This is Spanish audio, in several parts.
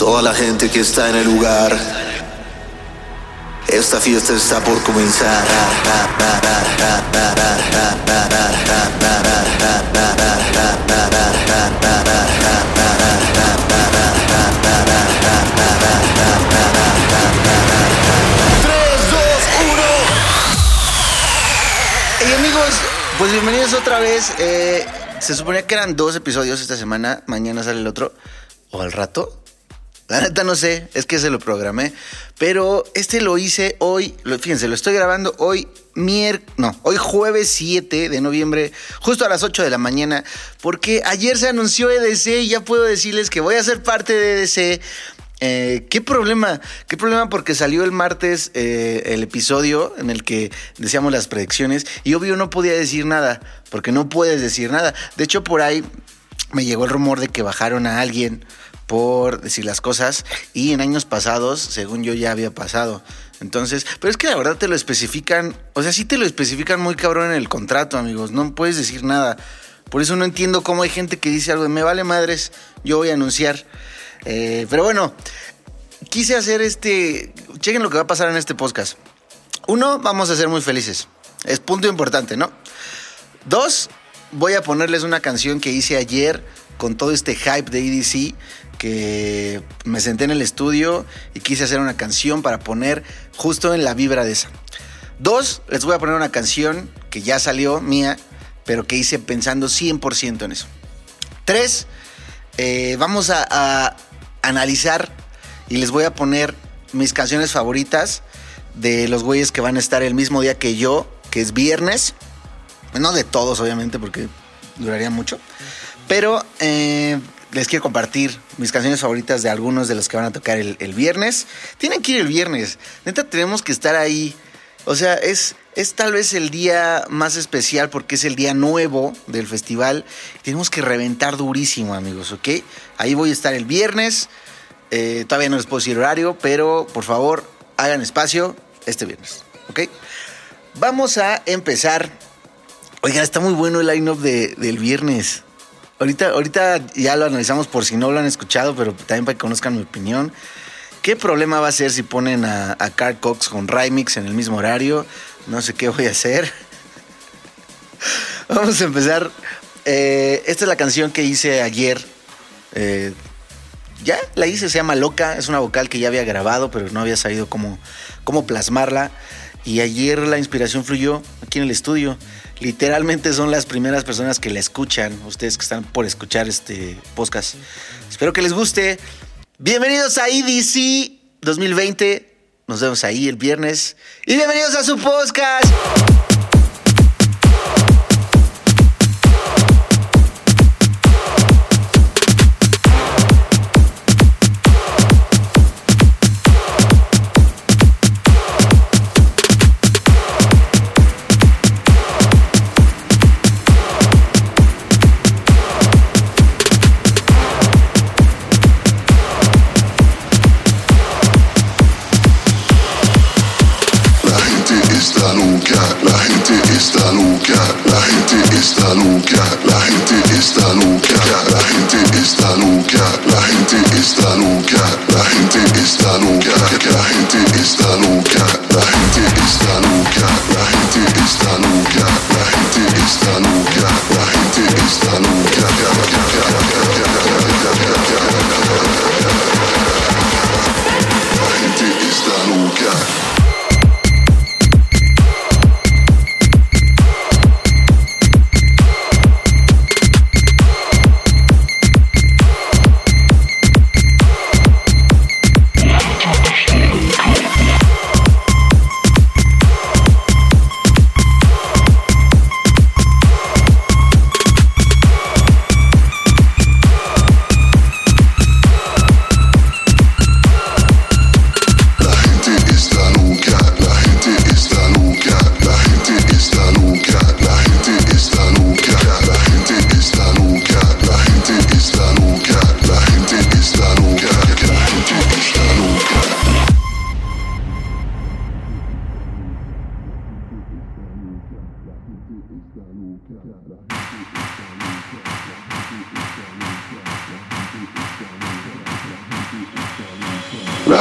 Toda la gente que está en el lugar. Esta fiesta está por comenzar. Y amigos, pues bienvenidos otra vez. Eh, se suponía que eran dos episodios esta semana. Mañana sale el otro. O al rato. La neta no sé, es que se lo programé. Pero este lo hice hoy. Fíjense, lo estoy grabando hoy mier... No, hoy jueves 7 de noviembre, justo a las 8 de la mañana. Porque ayer se anunció EDC y ya puedo decirles que voy a ser parte de EDC. Eh, ¿Qué problema? ¿Qué problema? Porque salió el martes eh, el episodio en el que decíamos las predicciones y obvio no podía decir nada, porque no puedes decir nada. De hecho, por ahí me llegó el rumor de que bajaron a alguien por decir las cosas y en años pasados, según yo, ya había pasado. Entonces, pero es que la verdad te lo especifican, o sea, sí te lo especifican muy cabrón en el contrato, amigos, no puedes decir nada. Por eso no entiendo cómo hay gente que dice algo de me vale madres, yo voy a anunciar. Eh, pero bueno, quise hacer este. Chequen lo que va a pasar en este podcast. Uno, vamos a ser muy felices. Es punto importante, ¿no? Dos, voy a ponerles una canción que hice ayer con todo este hype de EDC. Que me senté en el estudio y quise hacer una canción para poner justo en la vibra de esa. Dos, les voy a poner una canción que ya salió mía, pero que hice pensando 100% en eso. Tres, eh, vamos a, analizar y les voy a poner mis canciones favoritas de los güeyes que van a estar el mismo día que yo, que es viernes. No de todos, obviamente, porque duraría mucho. Pero eh, les quiero compartir mis canciones favoritas de algunos de los que van a tocar el, viernes. Tienen que ir el viernes. Neta, tenemos que estar ahí. O sea, es, es tal vez el día más especial porque es el día nuevo del festival. Tenemos que reventar durísimo, amigos, ¿ok? Ahí voy a estar el viernes. Eh, todavía no les puedo decir horario, pero por favor, hagan espacio este viernes, ¿ok? Vamos a empezar. Oigan, está muy bueno el line-up de- del viernes. Ahorita, ahorita ya lo analizamos por si no lo han escuchado, pero también para que conozcan mi opinión. ¿Qué problema va a ser si ponen a, a Carl Cox con Rymix en el mismo horario? No sé qué voy a hacer. Vamos a empezar. Eh, esta es la canción que hice ayer. Eh, ya la hice, se llama Loca. Es una vocal que ya había grabado, pero no había sabido cómo, cómo plasmarla. Y ayer la inspiración fluyó aquí en el estudio. Literalmente son las primeras personas que la escuchan, ustedes que están por escuchar este podcast. Espero que les guste. Bienvenidos a EDC 2020. Nos vemos ahí el viernes. Y bienvenidos a su podcast.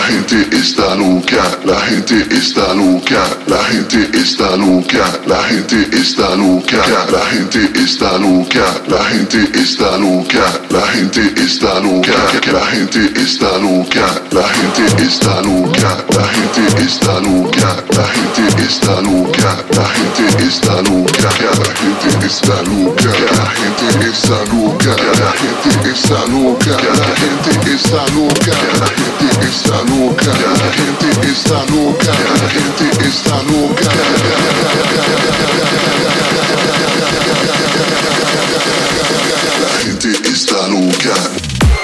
Gente está loca, la gente está loca, la gente está loca, la gente está loca, la gente está loca, la gente está loca, la gente está loca, la gente está loca, la gente está loca, la gente está loca, la gente está loca, la gente está loca, la gente está loca, la gente está loca, la gente está loca, la gente está loca, la gente está loca, la gente está loca, la gente está loca. La gente está loca.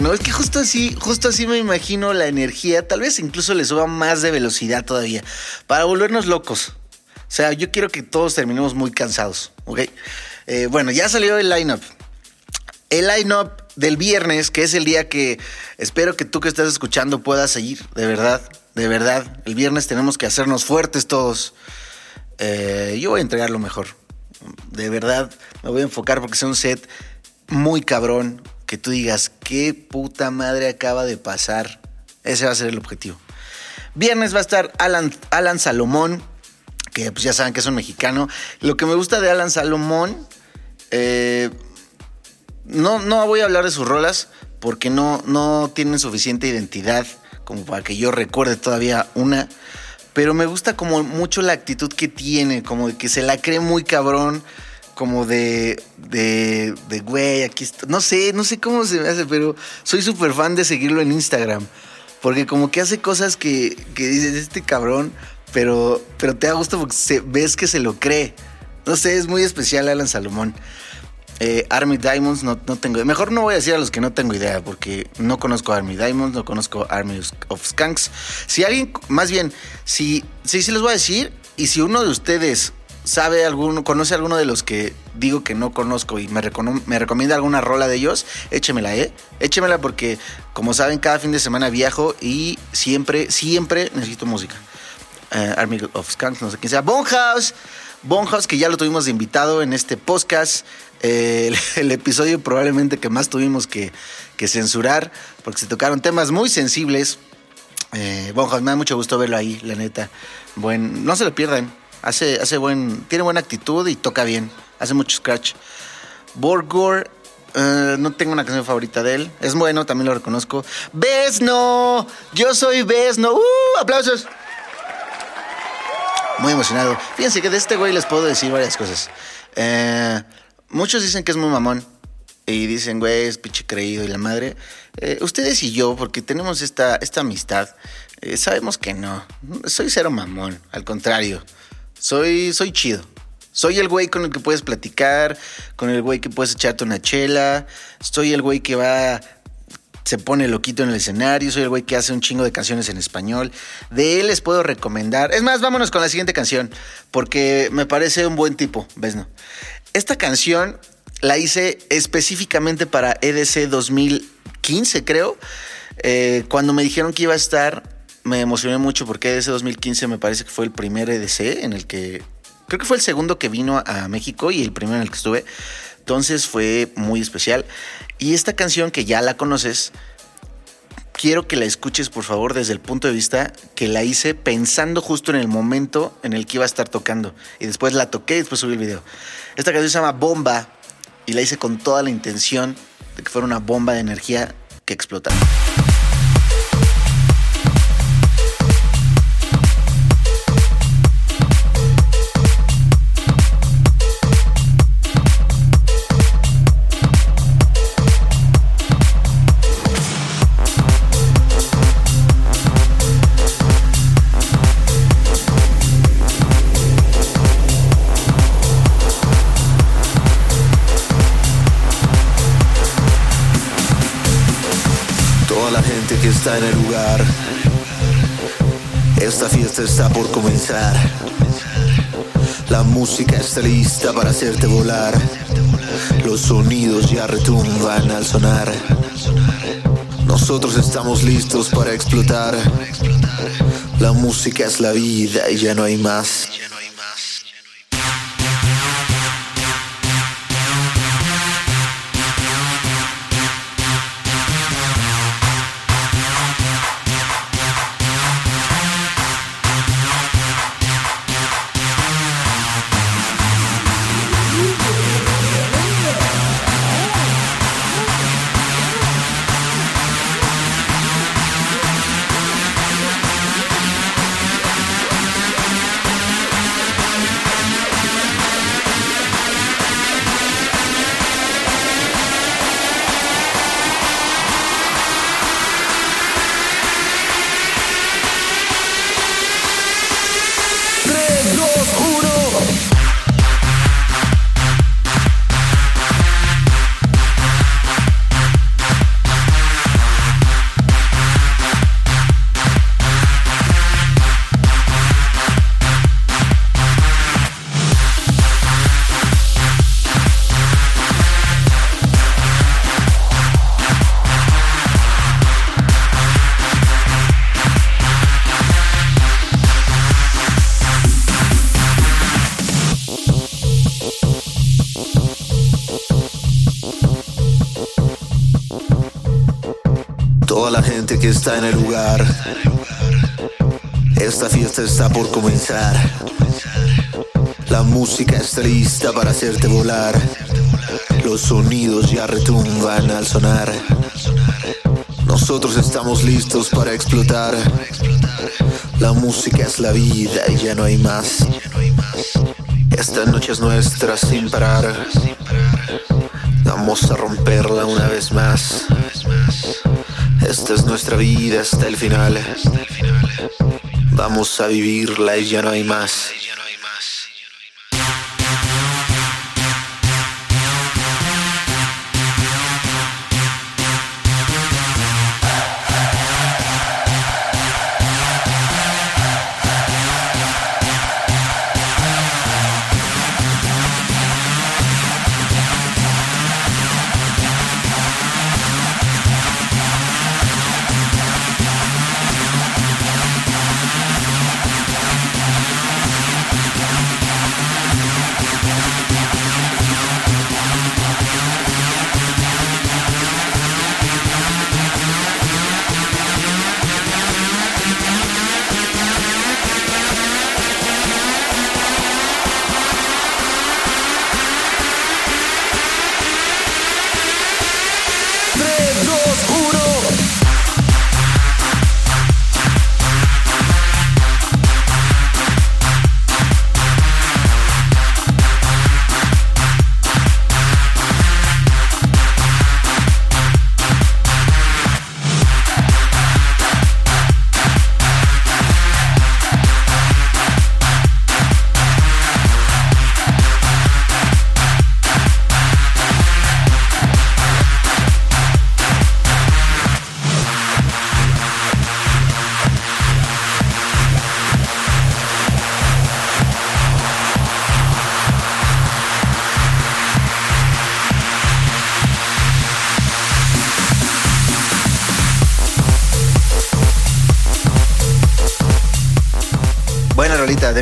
¿No? Es que justo así, justo así me imagino la energía. Tal vez incluso le suba más de velocidad todavía. Para volvernos locos. O sea, yo quiero que todos terminemos muy cansados, ¿ok? Eh, bueno, ya salió el lineup. El lineup del viernes, que es el día que espero que tú que estás escuchando puedas seguir, de verdad, de verdad. El viernes tenemos que hacernos fuertes todos. Eh, yo voy a entregar lo mejor. De verdad, me voy a enfocar porque es un set muy cabrón. Que tú digas, qué puta madre acaba de pasar. Ese va a ser el objetivo. Viernes va a estar Alan, Alan Salomón, que pues ya saben que es un mexicano. Lo que me gusta de Alan Salomón, eh, no, no voy a hablar de sus rolas porque no, no tienen suficiente identidad como para que yo recuerde todavía una. Pero me gusta como mucho la actitud que tiene, como de que se la cree muy cabrón, como de, de, de güey, aquí está. No sé, no sé cómo se me hace, pero soy súper fan de seguirlo en Instagram. Porque como que hace cosas que, que dices, este cabrón, pero, pero te da gusto porque se- ves que se lo cree. No sé, es muy especial Alan Salomón. Eh, Army Diamonds, no, no tengo. Mejor no voy a decir a los que no tengo idea, porque no conozco Army Diamonds, no conozco Army of Skunks. Si alguien, más bien, si, sí, sí les voy a decir, y si uno de ustedes sabe alguno, conoce alguno de los que digo que no conozco y me, me recomienda alguna rola de ellos, échemela, ¿eh? Échemela porque, como saben, cada fin de semana viajo y siempre, siempre necesito música. Eh, Army of Skunks, no sé quién sea. Bonhouse, Bonhouse, que ya lo tuvimos invitado en este podcast. Eh, el, el episodio probablemente que más tuvimos que, que censurar, porque se tocaron temas muy sensibles. Eh, Bonhouse, me da mucho gusto verlo ahí, la neta. Buen, no se lo pierdan. Hace, hace buen, tiene buena actitud y toca bien. Hace mucho scratch. Borgor, eh, no tengo una canción favorita de él. Es bueno, también lo reconozco. Besno, yo soy Besno. ¡Uh! ¡Aplausos! Muy emocionado. Fíjense que de este güey les puedo decir varias cosas. Eh, muchos dicen que es muy mamón. Y dicen, güey, es pinche creído y la madre. Eh, ustedes y yo, porque tenemos esta, esta amistad, sabemos que no. Soy cero mamón. Al contrario. Soy, soy chido. Soy el güey con el que puedes platicar, con el güey que puedes echarte una chela. Soy el güey que va se pone loquito en el escenario. Soy el güey que hace un chingo de canciones en español. De él les puedo recomendar. Es más, vámonos con la siguiente canción, porque me parece un buen tipo, ¿ves? No? Esta canción la hice específicamente para EDC 2015, creo. Eh, cuando me dijeron que iba a estar, me emocioné mucho porque EDC 2015 me parece que fue el primer EDC en el que. Creo que fue el segundo que vino a México y el primero en el que estuve. Entonces fue muy especial. Y esta canción que ya la conoces, quiero que la escuches por favor desde el punto de vista que la hice pensando justo en el momento en el que iba a estar tocando. Y después la toqué y después subí el video. Esta canción se llama Bomba y la hice con toda la intención de que fuera una bomba de energía que explotara. Lista para hacerte volar. Los sonidos ya retumban al sonar. Nosotros estamos listos para explotar. La música es la vida y ya no hay más. Está en el lugar. Esta fiesta está por comenzar. La música está lista para hacerte volar. Los sonidos ya retumban al sonar. Nosotros estamos listos para explotar. La música es la vida y ya no hay más. Esta noche es nuestra sin parar. Vamos a romperla una vez más. Esta es nuestra vida hasta el final. Vamos a vivirla y ya no hay más.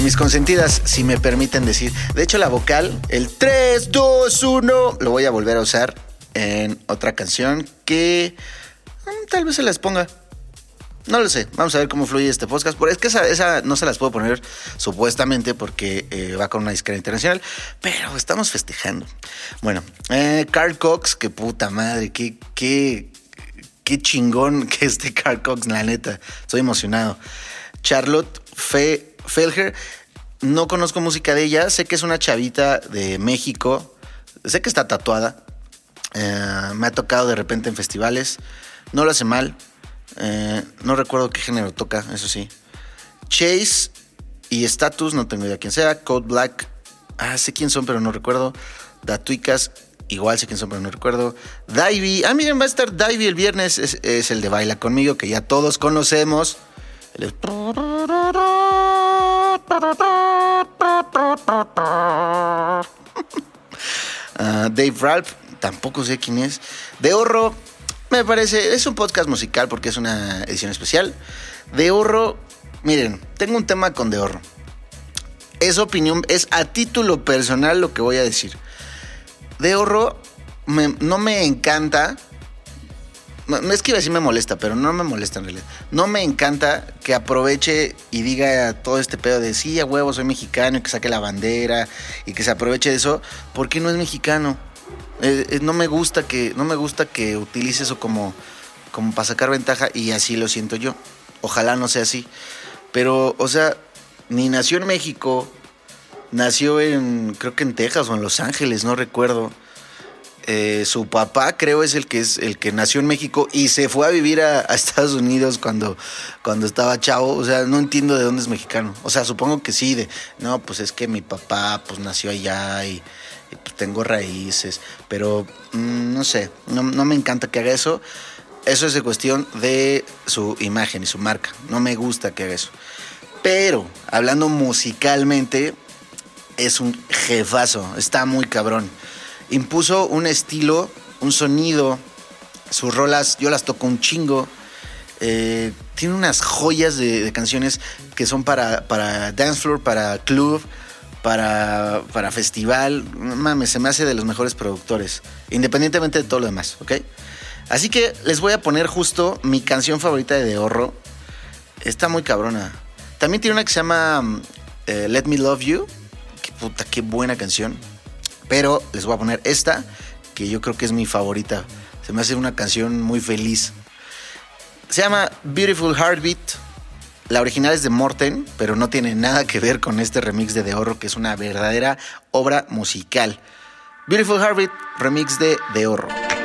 Mis consentidas, si me permiten decir. De hecho, la vocal, el 3, 2, 1, lo voy a volver a usar en otra canción que mm, tal vez se las ponga. No lo sé, vamos a ver cómo fluye este podcast. Pero es que esa, no se las puedo poner supuestamente porque eh, va con una disquera internacional, pero estamos festejando. Bueno, eh, Carl Cox, que puta madre, qué, qué, qué chingón que este Carl Cox, la neta. Estoy emocionado. Charlotte Fe, Felger, no conozco música de ella, sé que es una chavita de México, sé que está tatuada, eh, me ha tocado de repente en festivales, no lo hace mal, eh, no recuerdo qué género toca, eso sí. Chase y Status, no tengo idea quién sea, Code Black, Ah, sé quién son, pero no recuerdo. Datuicas, igual sé quién son, pero no recuerdo. Davey. Ah, miren, va a estar Davey el viernes. Es, es el de Baila conmigo, que ya todos conocemos. Ah, Dave Ralph, tampoco sé quién es. De Horro, me parece, es un podcast musical porque es una edición especial. De Horro, miren, tengo un tema con De Horro. Es opinión, es a título personal lo que voy a decir. De Horro no me encanta. No, es que iba a decir me molesta, pero no me molesta en realidad. No me encanta que aproveche y diga todo este pedo de sí, a huevo, soy mexicano y que saque la bandera y que se aproveche de eso, porque no es mexicano. No me gusta que no me gusta que utilice eso como como para sacar ventaja y así lo siento yo. Ojalá no sea así. Pero, o sea, ni nació en México, nació en, creo que en Texas o en Los Ángeles, no recuerdo. Eh, su papá creo es el que es el que nació en México y se fue a vivir a, Estados Unidos cuando, cuando estaba chavo. O sea, no entiendo de dónde es mexicano. O sea, supongo que sí, de no, pues es que mi papá pues nació allá y, y, pues tengo raíces. Pero mm, no sé, no, no me encanta que haga eso. Eso es de cuestión de su imagen y su marca. No me gusta que haga eso. Pero, hablando musicalmente, es un jefazo. Está muy cabrón. Impuso un estilo, un sonido. Sus rolas, yo las toco un chingo. Eh, tiene unas joyas de, canciones que son para, para dance floor, para club, para, para festival. Mames, se me hace de los mejores productores. Independientemente de todo lo demás, ¿ok? Así que les voy a poner justo mi canción favorita de De Horro. Está muy cabrona. También tiene una que se llama eh, Let Me Love You. Qué puta, qué buena canción. Pero les voy a poner esta, que yo creo que es mi favorita. Se me hace una canción muy feliz. Se llama Beautiful Heartbeat. La original es de Morten, pero no tiene nada que ver con este remix de De Horro, que es una verdadera obra musical. Beautiful Heartbeat, remix de De Horro.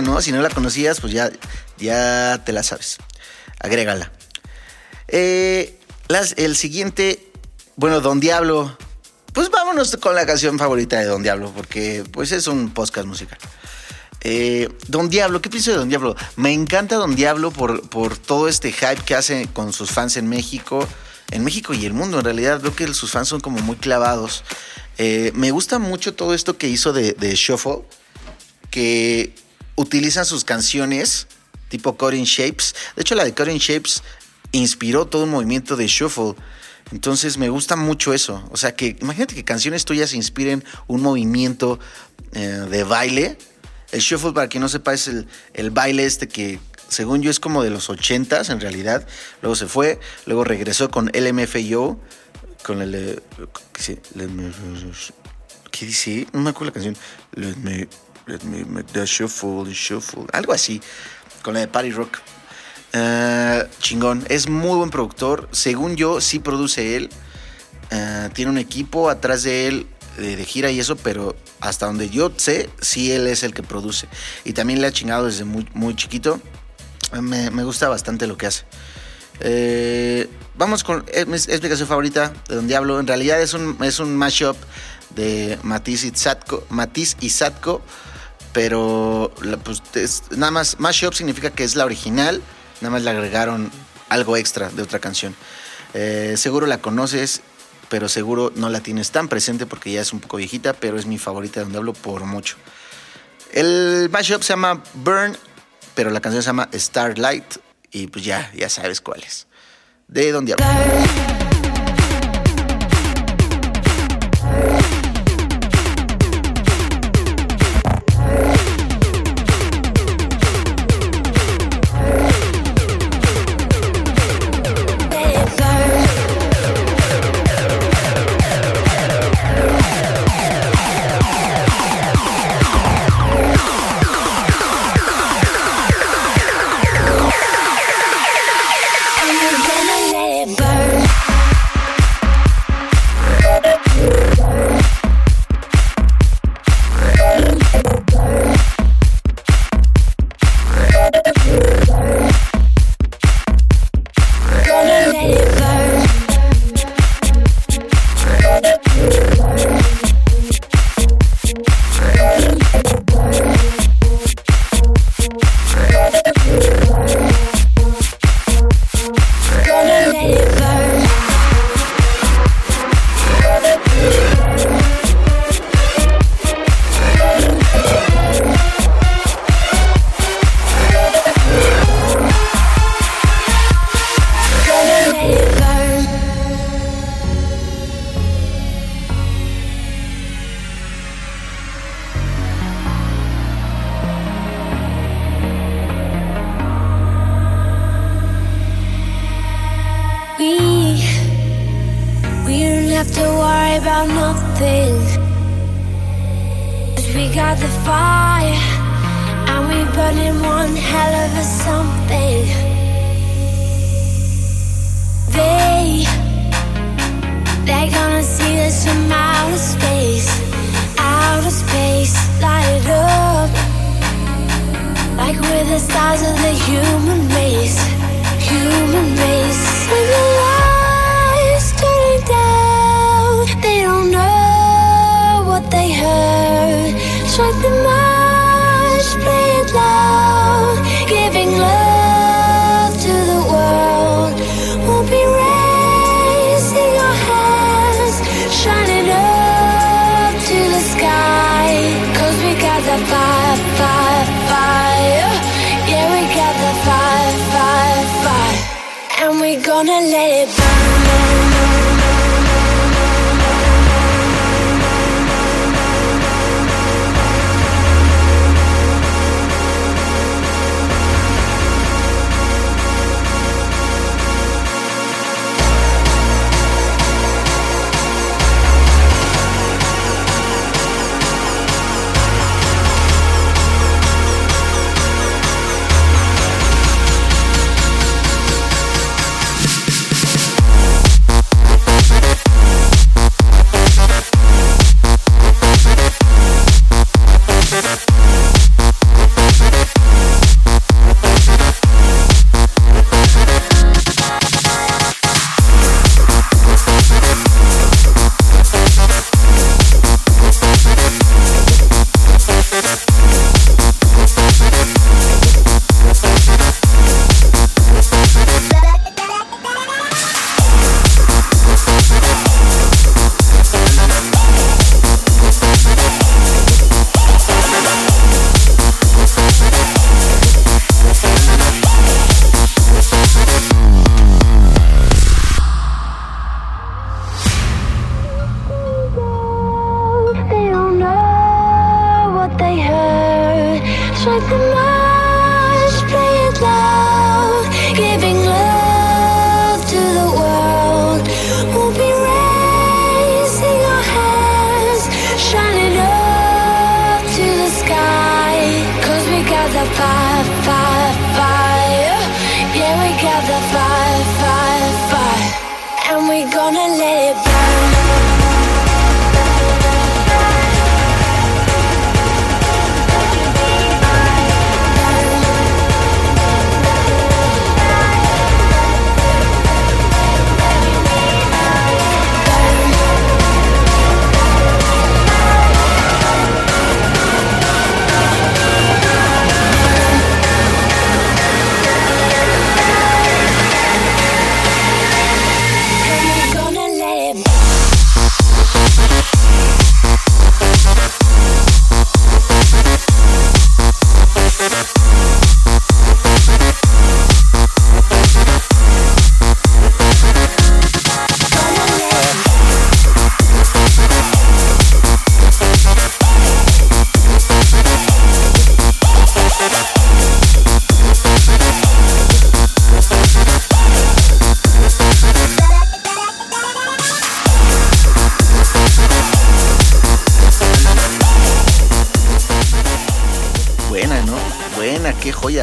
¿No? Si no la conocías, pues ya, ya te la sabes. Agrégala. Eh, el siguiente, bueno, Don Diablo. Pues vámonos con la canción favorita de Don Diablo, porque pues es un podcast musical. Eh, Don Diablo, ¿qué pienso de Don Diablo? Me encanta Don Diablo por, por todo este hype que hace con sus fans en México, en México y el mundo. En realidad, veo que sus fans son como muy clavados. Eh, me gusta mucho todo esto que hizo de, de Shuffle, que utilizan sus canciones tipo Cutting Shapes. De hecho, la de Cutting Shapes inspiró todo un movimiento de Shuffle. Entonces me gusta mucho eso. O sea que imagínate que canciones tuyas inspiren un movimiento eh, de baile. El shuffle, para quien no sepa, es el, baile este que según yo es como de los 80s en realidad. Luego se fue, luego regresó con LMFAO, con el... ¿qué dice? No me acuerdo la canción. Let me make shuffle, shuffle. Algo así, con la de Party Rock. Eh, chingón, es muy buen productor. Según yo, sí produce él. Eh, tiene un equipo atrás de él de, gira y eso, pero hasta donde yo sé, sí él es el que produce. Y también le ha chingado desde muy, muy chiquito. Me, gusta bastante lo que hace. Eh, vamos con mi explicación favorita de Don Diablo. En realidad es un, es un mashup de Matiz y Satko, Matiz y Satko, pero pues, es- nada más mashup significa que es la original, nada más le agregaron algo extra de otra canción. Eh, seguro la conoces, pero seguro no la tienes tan presente porque ya es un poco viejita, pero es mi favorita de Don Diablo por mucho. El mashup se llama Burn, pero la canción se llama Starlight y pues ya, ya sabes cuál es. De Don Diablo.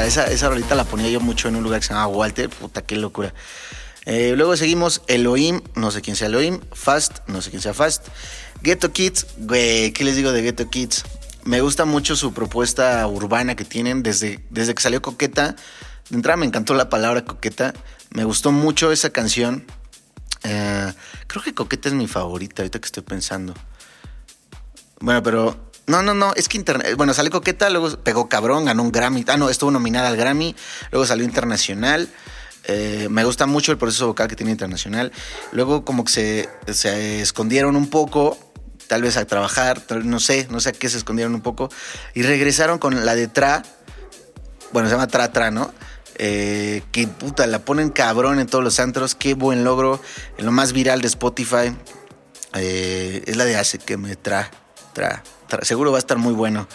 Esa, esa rolita la ponía yo mucho en un lugar que se llama Walter. Puta, qué locura. Eh, luego seguimos Elohim, no sé quién sea Elohim. Fast, no sé quién sea Fast. Ghetto Kids, güey, ¿qué les digo de Ghetto Kids? Me gusta mucho su propuesta urbana que tienen desde, desde que salió Coqueta. De entrada me encantó la palabra Coqueta. Me gustó mucho esa canción. Eh, creo que Coqueta es mi favorita ahorita que estoy pensando. Bueno, pero. No, no, no. Es que internet. Bueno, salió coqueta, luego pegó cabrón, ganó un Grammy. Ah, no, estuvo nominada al Grammy. Luego salió internacional. Eh, me gusta mucho el proceso vocal que tiene internacional. Luego, como que se, escondieron un poco. Tal vez a trabajar, no sé, no sé a qué se escondieron un poco. Y regresaron con la de Tra. Bueno, se llama Tra Tra, ¿no? Eh, que puta, la ponen cabrón en todos los antros. Qué buen logro. En lo más viral de Spotify. Eh, es la de Hace que me tra, tra. Seguro va a estar muy bueno.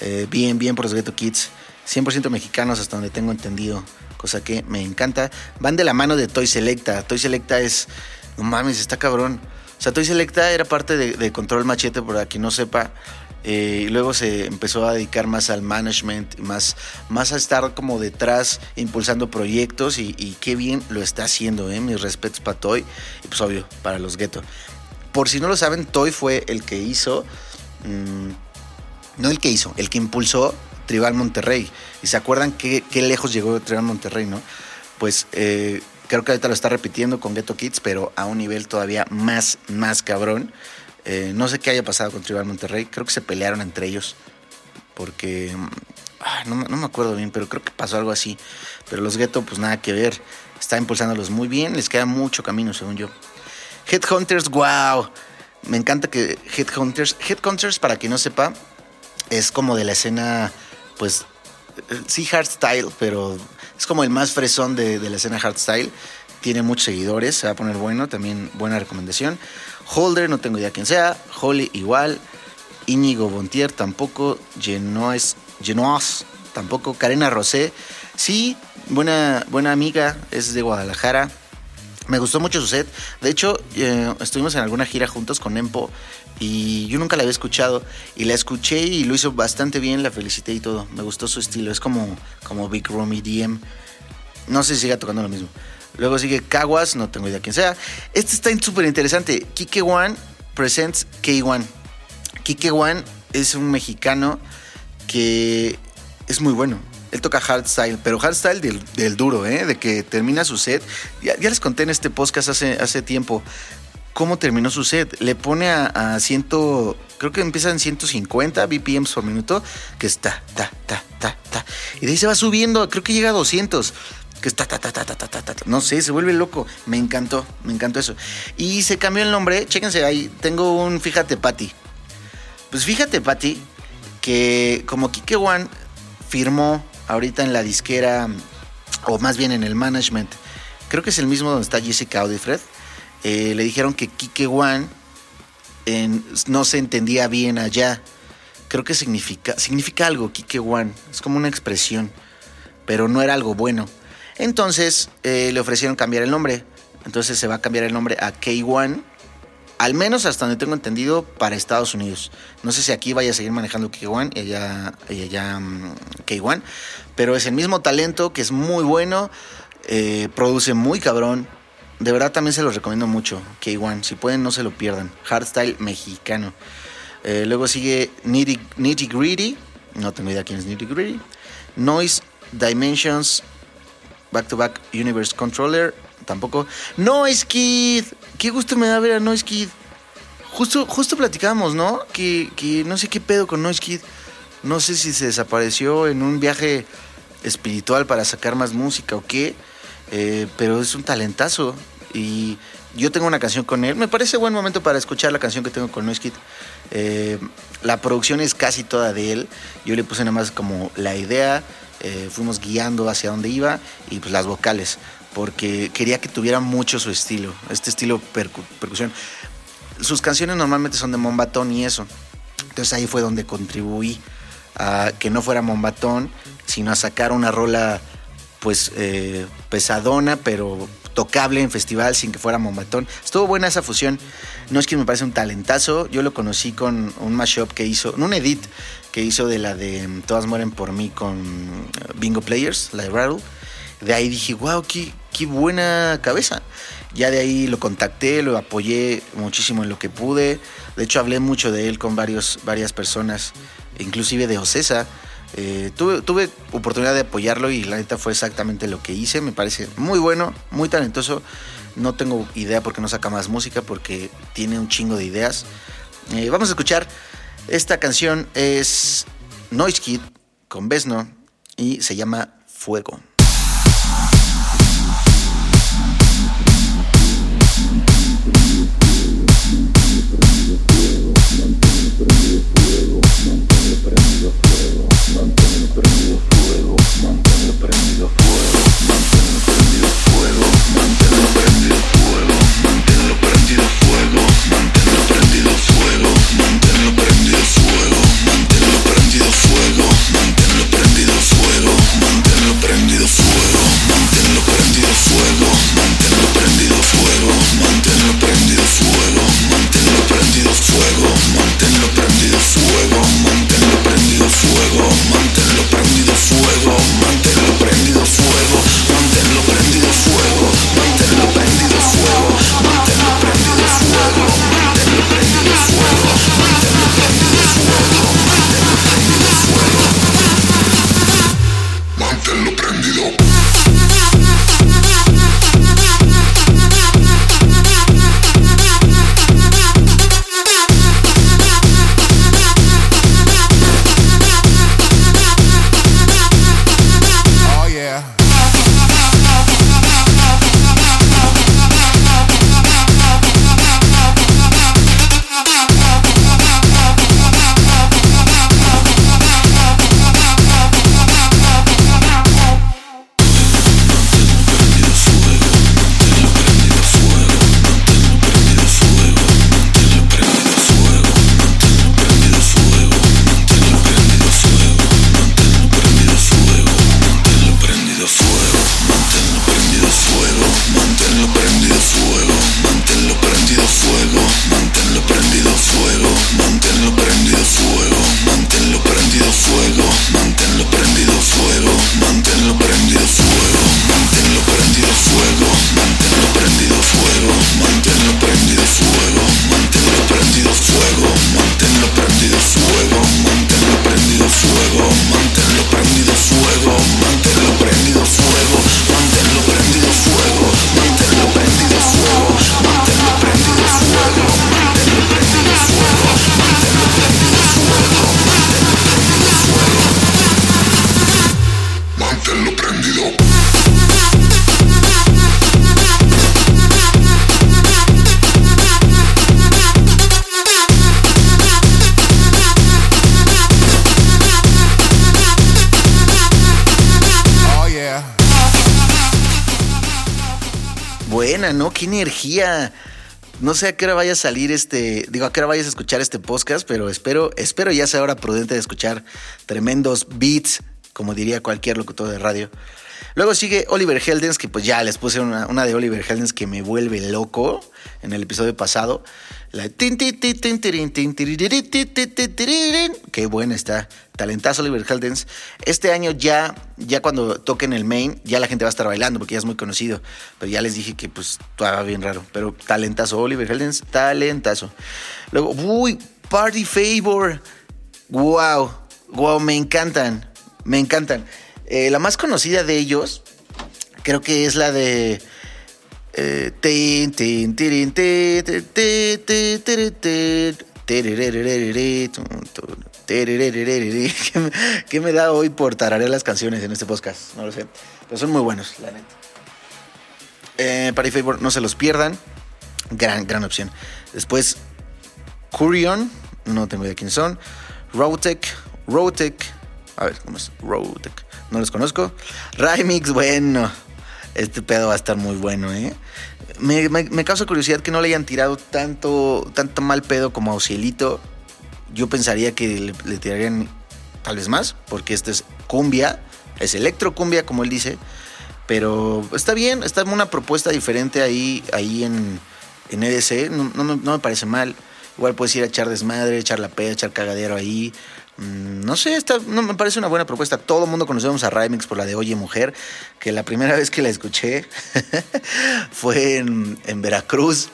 Eh, bien, bien por los Ghetto Kids. 100% mexicanos hasta donde tengo entendido. Cosa que me encanta. Van de la mano de Toy Selecta. Toy Selecta es... No mames, está cabrón. O sea, Toy Selecta era parte de, Control Machete, para quien no sepa. Eh, y luego se empezó a dedicar más al management, más, más a estar como detrás, impulsando proyectos y, y qué bien lo está haciendo, ¿eh? mis respetos para Toy y pues obvio para los Ghetto. Por si no lo saben, Toy fue el que hizo, mm, no el que hizo, el que impulsó Tribal Monterrey. Y se acuerdan qué, qué lejos llegó Tribal Monterrey, ¿no? Pues eh, creo que ahorita lo está repitiendo con Ghetto Kids, pero a un nivel todavía más, más cabrón. Eh, no sé qué haya pasado con Tribal Monterrey. Creo que se pelearon entre ellos. Porque. no, no me acuerdo bien, pero creo que pasó algo así. Pero los Ghetto, pues nada que ver. Está impulsándolos muy bien. Les queda mucho camino, según yo. Headhunters, wow. Me encanta que Headhunters. Headhunters, para quien no sepa, es como de la escena, pues. Sí, hardstyle, pero es como el más fresón de, la escena hardstyle. Tiene muchos seguidores, se va a poner bueno, también buena recomendación. Holder, no tengo idea quién sea. Holly, igual. Íñigo Bontier, tampoco. Genoas, tampoco. Karena Rosé, sí, buena, buena amiga, es de Guadalajara. Me gustó mucho su set. De hecho, eh, estuvimos en alguna gira juntos con Empo y yo nunca la había escuchado. Y la escuché y lo hizo bastante bien, la felicité y todo. Me gustó su estilo. Es como, como Big Room EDM. No sé si siga tocando lo mismo. Luego sigue Caguas, no tengo idea quién sea. Este está súper interesante. Kike One presents K1. Kike One es un mexicano que es muy bueno. Él toca hardstyle, pero hardstyle del, del duro, ¿eh? De que termina su set. Ya, les conté en este podcast hace, hace tiempo cómo terminó su set. Le pone a, a ciento, creo que empieza en 150 BPMs por minuto, que está, ta, ta, ta, ta. Y de ahí se va subiendo, creo que llega a 200 que está ta, ta, ta, ta, ta, ta, ta. No sé, se vuelve loco. Me encantó, me encantó eso. Y se cambió el nombre, chéquense ahí, tengo un Fíjate Patty. Pues fíjate, Patty, que como Kike One firmó ahorita en la disquera, o más bien en el management, creo que es el mismo donde está Jessica Audifred, eh, le dijeron que Kike en- no se entendía bien allá. Creo que significa, significa algo, Kike One, es como una expresión, pero no era algo bueno. Entonces eh, le ofrecieron cambiar el nombre. Entonces se va a cambiar el nombre a K1 al menos hasta donde tengo entendido, para Estados Unidos. No sé si aquí vaya a seguir manejando K1 y allá, y allá mm, K1, pero es el mismo talento que es muy bueno, eh, produce muy cabrón. De verdad también se los recomiendo mucho, K1. Si pueden, no se lo pierdan. Hardstyle mexicano. Eh, luego sigue Nitty, Nitty Gritty. No tengo idea quién es Nitty Gritty. Noise Dimensions Back to Back Universe Controller. Tampoco. Noise Kid. Qué gusto me da ver a Noise Kid. Justo, justo platicamos, ¿no? Que, que no sé qué pedo con Noise Kid. No sé si se desapareció en un viaje espiritual para sacar más música o qué. Eh, pero es un talentazo. Y yo tengo una canción con él. Me parece buen momento para escuchar la canción que tengo con Noise Kid. Eh, la producción es casi toda de él. Yo le puse nada más como la idea. Eh, fuimos guiando hacia dónde iba y pues las vocales. Porque quería que tuviera mucho su estilo. Este estilo percu- percusión. Sus canciones normalmente son de Mombatón y eso. Entonces ahí fue donde contribuí a que no fuera Mombatón, sino a sacar una rola pues eh, pesadona, pero tocable en festival sin que fuera Mombatón. Estuvo buena esa fusión. No es que me parece un talentazo. Yo lo conocí con un mashup que hizo, un edit que hizo de la de mm, Todas mueren por mí con eh, Bingo Players, la de Rattle. De ahí dije, wow, qué, qué buena cabeza. Ya de ahí lo contacté, lo apoyé muchísimo en lo que pude. De hecho, hablé mucho de él con varios, varias personas, inclusive de Ocesa. Eh, tuve, tuve oportunidad de apoyarlo y la neta fue exactamente lo que hice. Me parece muy bueno, muy talentoso. No tengo idea por qué no saca más música, porque tiene un chingo de ideas. Eh, vamos a escuchar. Esta canción es Noise Kid con Besno y se llama Fuego. Energía. No sé a qué hora vaya a salir este, digo, a qué hora vayas a escuchar este podcast, pero espero, espero ya sea hora prudente de escuchar tremendos beats, como diría cualquier locutor de radio. Luego sigue Oliver Heldens, que pues ya les puse una, de Oliver Heldens que me vuelve loco en el episodio pasado. La. Qué buena está. Talentazo Oliver Heldens. Este año ya, ya cuando toquen el main, ya la gente va a estar bailando porque ya es muy conocido. Pero ya les dije que pues estaba bien raro. Pero talentazo Oliver Heldens, talentazo. Luego, uy, Party Favor. Wow, wow, me encantan. Me encantan. Eh, la más conocida de ellos, creo que es la de. ¿Qué me- ¿Qué me da hoy por tararear las canciones en este podcast? No lo sé. Pero son muy buenos, la neta. Eh, Party Favor, no se los pierdan. Gran, gran opción. Después, Curion, no tengo idea quiénes son. Rotec, Rotec, a ver, ¿cómo es? Rotec, no los conozco. Rymix, bueno, este pedo va a estar muy bueno, ¿eh? Me, causa curiosidad que no le hayan tirado tanto, tanto mal pedo como a Ocielito. Yo pensaría que le, tirarían tal vez más, porque este es cumbia, es electro cumbia, como él dice. Pero está bien, está una propuesta diferente ahí, ahí en, en EDC, no, no me parece mal. Igual puedes ir a echar desmadre, echar la peda, echar cagadero ahí. Mm, No sé, está, no, me parece una buena propuesta. Todo el mundo conocemos a Rymix por la de Oye Mujer, que la primera vez que la escuché fue en, en Veracruz.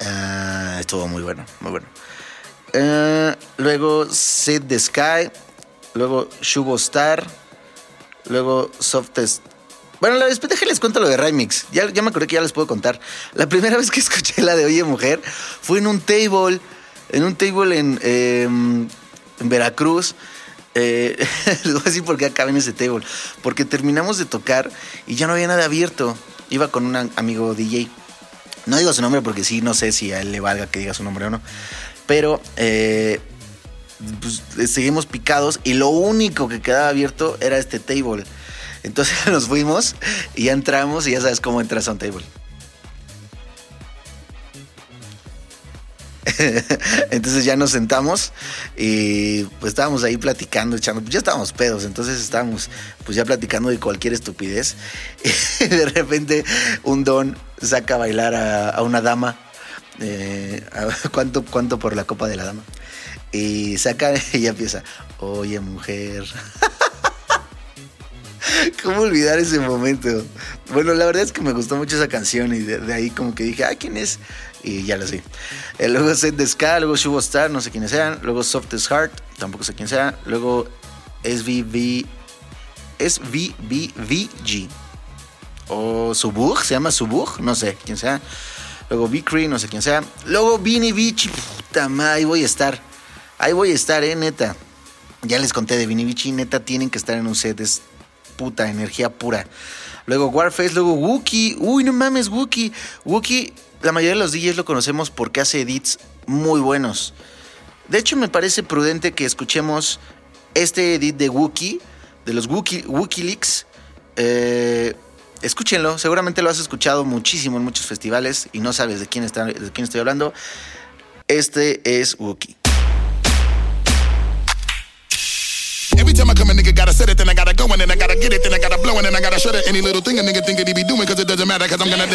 Ah, estuvo muy bueno, muy bueno. Eh, luego Set the Sky, luego Shubo Star, luego Softest. Bueno, la después les cuento lo de Rymix. Ya, ya me acordé que ya les puedo contar. La primera vez que escuché la de Oye Mujer fue en un table, en un table en, eh, en Veracruz. Eh, les voy a decir por qué acabé en ese table. Porque terminamos de tocar y ya no había nada abierto. Iba con un amigo DJ. No digo su nombre porque sí, no sé si a él le valga que diga su nombre o no. Pero eh, pues, seguimos picados y lo único que quedaba abierto era este table. Entonces nos fuimos y ya entramos y ya sabes cómo entras a un table. Entonces ya nos sentamos y pues estábamos ahí platicando, echando, pues ya estábamos pedos, entonces estábamos pues ya platicando de cualquier estupidez y de repente un don saca a bailar a, una dama, eh, ¿cuánto, ¿cuánto por la copa de la dama? Y saca y empieza, oye mujer. ¿Cómo olvidar ese momento? Bueno, la verdad es que me gustó mucho esa canción y de, de ahí como que dije, ah, ¿quién es? Y ya lo sé. Eh, luego Set the Sky, luego Shubo Star, no sé quiénes sean. Luego Softest Heart, tampoco sé quién sea. Luego SVV, SVVVG. O Subug, se llama Subug, no sé quién sea. Luego Vicry, no sé quién sea. Luego Vini Vici, puta madre, ahí voy a estar. Ahí voy a estar, eh, neta. Ya les conté de Vini Vici, neta, tienen que estar en un set, es puta, energía pura. Luego Warface, luego Wookie. Uy, no mames, Wookie. Wookie, la mayoría de los DJs lo conocemos porque hace edits muy buenos. De hecho, me parece prudente que escuchemos este edit de Wookie, de los Wookie, Wookie Leaks. Eh, escúchenlo, seguramente lo has escuchado muchísimo en muchos festivales y no sabes de quién, está, de quién estoy hablando. Este es Wookie. Every time I come a nigga gotta set it, then I gotta go and then I gotta get it, then I gotta blow and then I gotta shut it. Any little thing a nigga think that he be doing, cause it doesn't matter, cause I'm gonna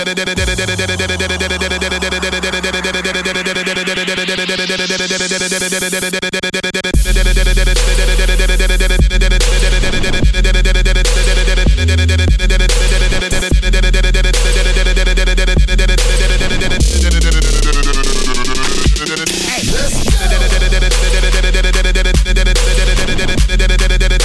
da da da da da da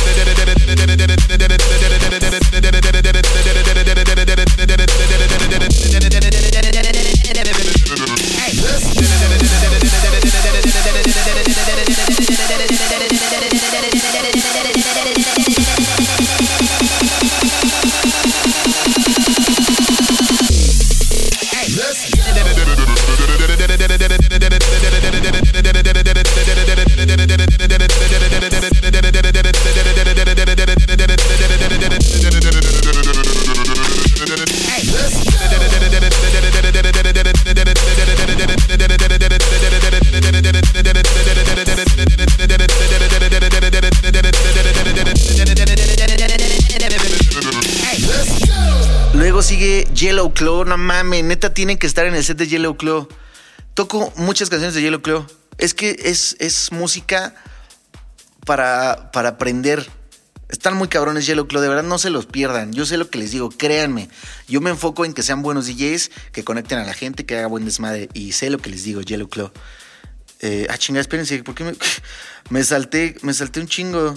neta tienen que estar en el set de Yellow Claw. Toco muchas canciones de Yellow Claw. Es que es, es música para, para aprender. Están muy cabrones Yellow Claw, de verdad no se los pierdan. Yo sé lo que les digo, créanme. Yo me enfoco en que sean buenos DJs, que conecten a la gente, que haga buen desmadre. Y sé lo que les digo, Yellow Claw. Eh, ah, chingada, espérense, ¿por qué me, me salté? Me salté un chingo.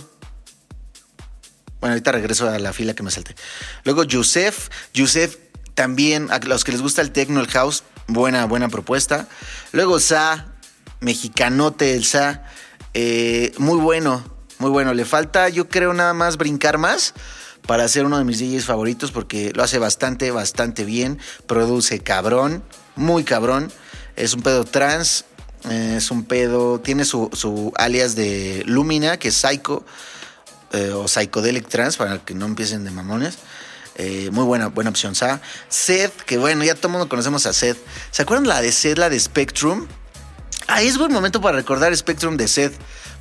Bueno, ahorita regreso a la fila que me salté. Luego, Yusef. Yusef también, a los que les gusta el techno, el house, buena, buena propuesta. Luego, Sa, mexicanote el Sa. eh, muy bueno, muy bueno. Le falta, yo creo, nada más brincar más para ser uno de mis DJs favoritos porque lo hace bastante, bastante bien. Produce cabrón, muy cabrón. Es un pedo trans, eh, es un pedo, tiene su, su alias de Lumina, que es Psycho, eh, o Psychedelic Trans, para que no empiecen de mamones. Eh, muy buena, buena opción. Seth, que bueno, ya todo el mundo conocemos a Seth. ¿Se acuerdan la de Seth, la de Spectrum? Ahí es buen momento para recordar Spectrum de Seth.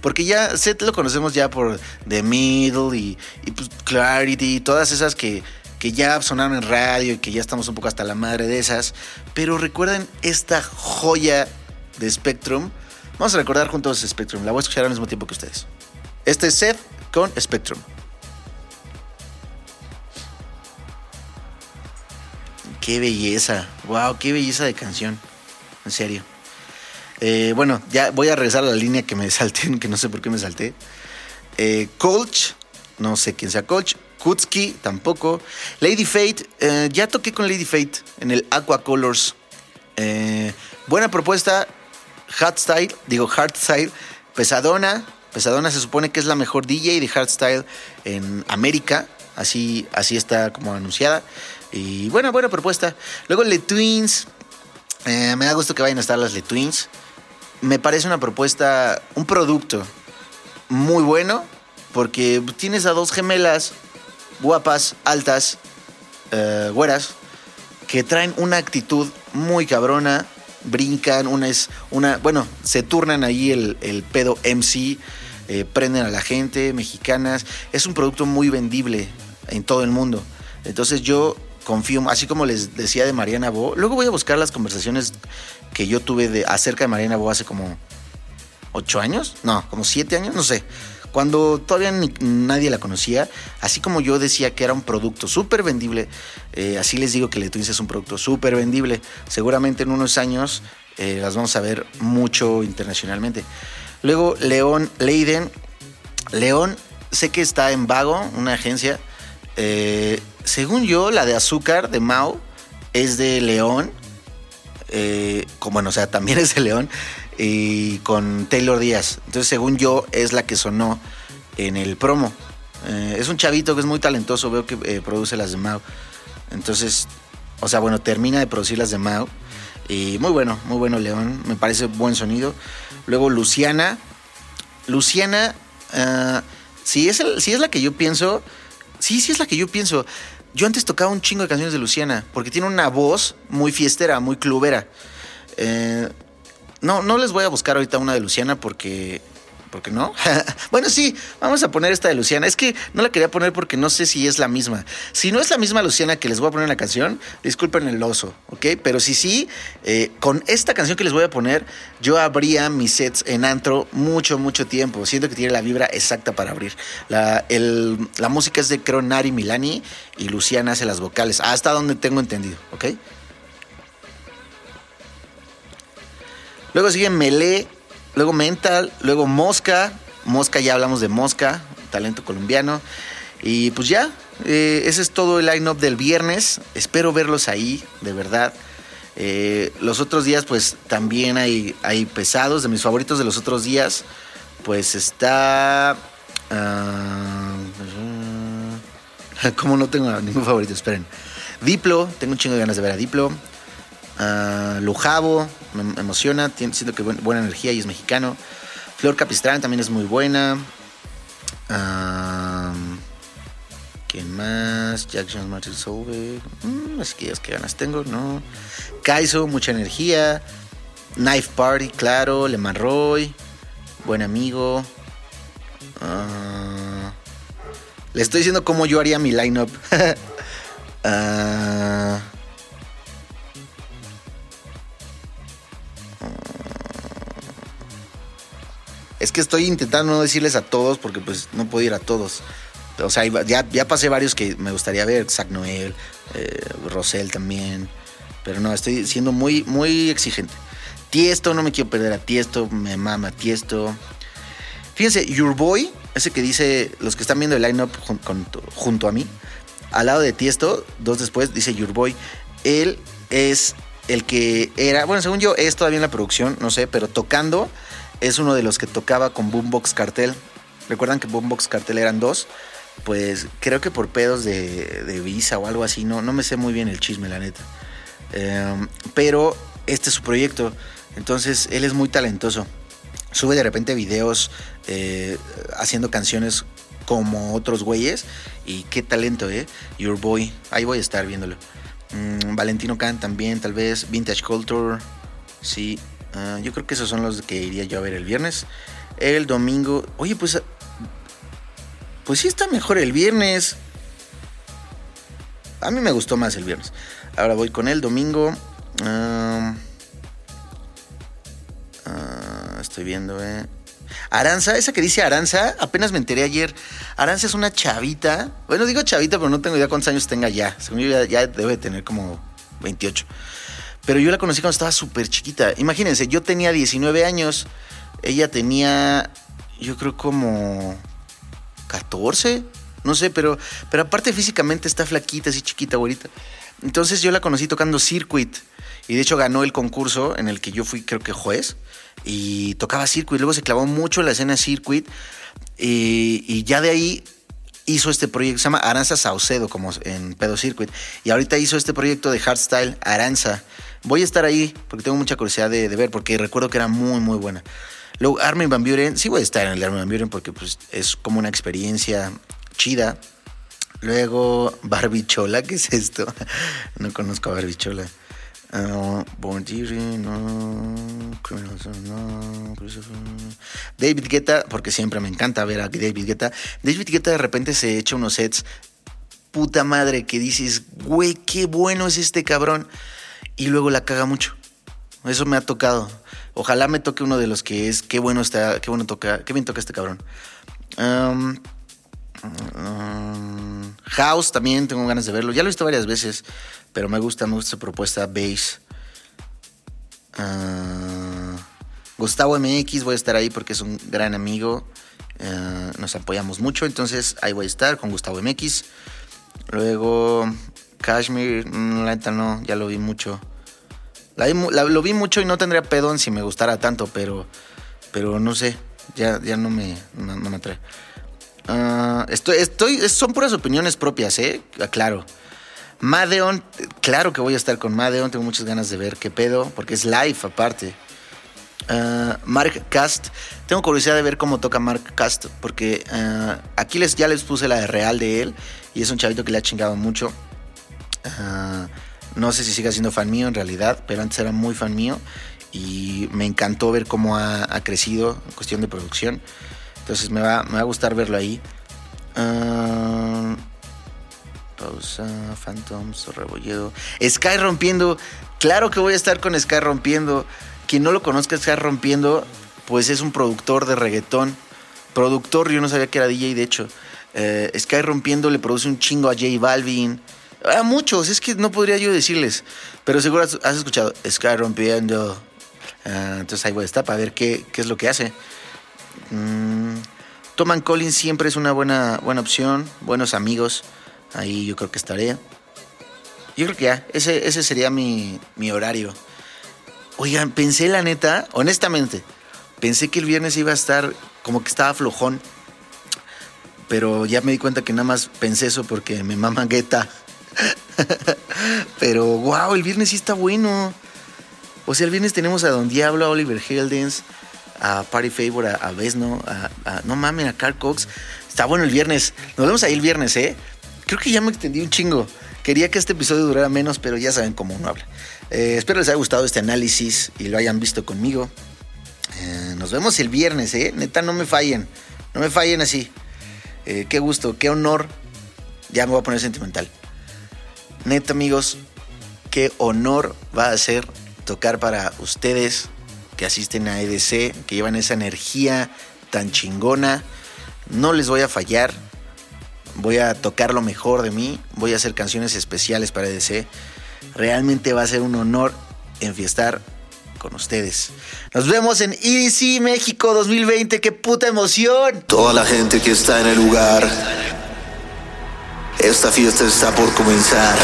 Porque ya Seth lo conocemos ya por The Middle y, y, pues, Clarity y todas esas que, que ya sonaron en radio y que ya estamos un poco hasta la madre de esas. Pero recuerden esta joya de Spectrum. Vamos a recordar juntos Spectrum. La voy a escuchar al mismo tiempo que ustedes. Este es Seth con Spectrum. Qué belleza. Wow, qué belleza de canción. En serio. Eh, bueno, ya voy a regresar a la línea que me salté, que no sé por qué me salté. Eh, Colch, no sé quién sea Colch. Kutsky, tampoco. Lady Fate, eh, ya toqué con Lady Fate en el Aqua Colors. Eh, buena propuesta. Hardstyle, digo Hardstyle, pesadona. Pesadona se supone que es la mejor DJ de Hardstyle en América. Así, así está como anunciada. Y buena, buena propuesta. Luego Le Twins. Eh, me da gusto que vayan a estar las Le Twins. Me parece una propuesta, un producto muy bueno. Porque tienes a dos gemelas guapas, altas, eh, güeras, que traen una actitud muy cabrona, brincan, una es una, bueno, se turnan ahí el, el pedo MC, eh, prenden a la gente, mexicanas, es un producto muy vendible en todo el mundo. Entonces yo confío, así como les decía de Mariana Bo, luego voy a buscar las conversaciones que yo tuve de, acerca de Mariana Bo hace como ocho años, no, como siete años, no sé cuando todavía nadie la conocía, así como yo decía que era un producto súper vendible, eh, así les digo que Le es un producto súper vendible. Seguramente en unos años eh, las vamos a ver mucho internacionalmente. Luego León Leiden. León, sé que está en Vago, una agencia. Eh, según yo, la de azúcar de Mao es de León. como, bueno, o sea, también es de León y con Taylor Díaz. Entonces, según yo, es la que sonó en el promo. Eh, es un chavito que es muy talentoso, veo que eh, produce las de Mao. Entonces, o sea, bueno, termina de producir las de Mao. Y muy bueno, muy bueno León, me parece buen sonido. Luego Luciana. Luciana, uh, es el, si es la que yo pienso, sí, sí es la que yo pienso. Yo antes tocaba un chingo de canciones de Luciana, porque tiene una voz muy fiestera, muy clubera. Eh, no, no les voy a buscar ahorita una de Luciana porque. ¿Por qué no? bueno, sí, vamos a poner esta de Luciana. Es que no la quería poner porque no sé si es la misma. Si no es la misma Luciana que les voy a poner en la canción, disculpen el oso, ¿ok? Pero si sí, eh, con esta canción que les voy a poner, yo abría mis sets en antro mucho, mucho tiempo. Siento que tiene la vibra exacta para abrir. La, la música es de creo Nari Milani y Luciana hace las vocales, hasta donde tengo entendido, ¿ok? Luego sigue Melee, luego Mental, luego Mosca. Mosca, ya hablamos de Mosca, talento colombiano. Y pues ya, eh, ese es todo el line-up del viernes. Espero verlos ahí, de verdad. Eh, los otros días, pues también hay, hay pesados. De mis favoritos de los otros días, pues está. Uh, como no tengo ningún favorito, esperen. Diplo, tengo un chingo de ganas de ver a Diplo. Uh, me emociona, siento que buena, energía y es mexicano. Flor Capistrán también es muy buena. ¿Quién más? Jackson Martin Solveig. Mm, es que es que ganas tengo, ¿no? Kaizo, mucha energía. Knife Party, claro. Le Roy. Buen amigo. Uh, le estoy diciendo cómo yo haría mi lineup. uh, que estoy intentando no decirles a todos porque pues no puedo ir a todos. O sea, ya, pasé varios que me gustaría ver, Zach Noel, eh, Rosell también. Pero no, estoy siendo muy, muy exigente. Tiesto, no me quiero perder a Tiesto, me mama Tiesto. Fíjense, Your Boy, ese que dice, los que están viendo el line-up junto a mí, al lado de Tiesto, dos después, dice Your Boy. Él es el que era, bueno, según yo, es todavía en la producción, no sé, pero tocando es uno de los que tocaba con Boombox Cartel. ¿Recuerdan que Boombox Cartel eran dos? Pues creo que por pedos de, visa o algo así, no, no me sé muy bien el chisme, la neta. Em, pero este es su proyecto, entonces él es muy talentoso. Sube de repente videos eh, haciendo canciones como otros güeyes y qué talento, ¿eh? Your Boy, ahí voy a estar viéndolo. Mm, Valentino Khan también, tal vez. Vintage Culture. Sí. Ah, yo creo que esos son los que iría yo a ver el viernes. El domingo. Oye, pues. Pues sí está mejor el viernes. A mí me gustó más el viernes. Ahora voy con el domingo. Ah, ah, estoy viendo, eh. Aranza, esa que dice Aranza, apenas me enteré ayer. Aranza es una chavita. Bueno, digo chavita, pero no tengo idea cuántos años tenga ya. Según yo, ya, debe tener como 28. Pero yo la conocí cuando estaba súper chiquita. Imagínense, yo tenía 19 años. Ella tenía, yo creo como 14. No sé, pero, pero aparte físicamente está flaquita, así chiquita, ahorita. Entonces yo la conocí tocando Circuit. Y de hecho ganó el concurso en el que yo fui, creo que juez y tocaba circuit. Luego se clavó mucho la escena circuit y, ya de ahí hizo este proyecto, se llama Aranza Saucedo, como en Pedo Circuit. Y ahorita hizo este proyecto de hardstyle Aranza. Voy a estar ahí porque tengo mucha curiosidad de, ver, porque recuerdo que era muy, muy buena. Luego Armin Van Buren, sí voy a estar en el Armin Van Buren porque pues, es como una experiencia chida. Luego Barbichola, ¿qué es esto? no conozco a Barbichola. Uh, no, David Guetta, porque siempre me encanta ver a David Guetta. David Guetta de repente se echa unos sets, puta madre, que dices, güey, qué bueno es este cabrón. Y luego la caga mucho. Eso me ha tocado. Ojalá me toque uno de los que es, qué bueno está, qué bueno toca, qué bien toca este cabrón. House también tengo ganas de verlo. Ya lo he visto varias veces pero me gusta, me gusta su propuesta bass. Ah, Gustavo MX, voy a estar ahí porque es un gran amigo. Ah, nos apoyamos mucho, entonces ahí voy a estar con Gustavo MX. Luego, Kashmir, mm, la neta no, ya lo vi mucho. lo vi mucho y no tendría pedón si me gustara tanto, pero, pero no sé, ya, ya no, me, me atrae. Ah, estoy, estoy, son puras opiniones propias, ¿eh? Claro. Madeon, claro que voy a estar con Madeon, tengo muchas ganas de ver qué pedo, porque es live aparte. Ah, Mark Cast, tengo curiosidad de ver cómo toca Mark Cast, porque ah, aquí les, ya les puse la de real de él, y es un chavito que le ha chingado mucho. Ah, no sé si siga siendo fan mío en realidad, pero antes era muy fan mío, y me encantó ver cómo ha, crecido en cuestión de producción. Entonces me va, me va a gustar verlo ahí. Pausa, Phantoms, Rebolledo. Sky rompiendo. Claro que voy a estar con Sky rompiendo. Quien no lo conozca, Sky rompiendo, pues es un productor de reggaetón. Productor, yo no sabía que era DJ, de hecho. Eh, Sky rompiendo le produce un chingo a J Balvin. A muchos, es que no podría yo decirles. Pero seguro has, escuchado Sky rompiendo. Ah, entonces ahí voy a estar para ver qué, es lo que hace. Mm, Toman Collins siempre es una buena, buena opción. Buenos amigos. Ahí yo creo que estaré. Yo creo que ya, ese, ese sería mi, horario. Oigan, pensé la neta, honestamente, pensé que el viernes iba a estar como que estaba flojón. Pero ya me di cuenta que nada más pensé eso porque me mama gueta. pero wow, el viernes sí está bueno. O sea, el viernes tenemos a Don Diablo, a Oliver Heldens, a Party Favor, a, a Vesno, a, no mames, a Carl Cox. Está bueno el viernes. Nos vemos ahí el viernes, ¿eh? Creo que ya me extendí un chingo. Quería que este episodio durara menos, pero ya saben cómo uno habla. Eh, espero les haya gustado este análisis y lo hayan visto conmigo. Eh, nos vemos el viernes, ¿eh? Neta, no me fallen. No me fallen así. Eh, qué gusto, qué honor. Ya me voy a poner sentimental. Neta, amigos, qué honor va a ser tocar para ustedes que asisten a EDC, que llevan esa energía tan chingona. No les voy a fallar. Voy a tocar lo mejor de mí. Voy a hacer canciones especiales para EDC. Realmente va a ser un honor enfiestar con ustedes. Nos vemos en EDC México 2020. ¡Qué puta emoción! Toda la gente que está en el lugar. Esta fiesta está por comenzar.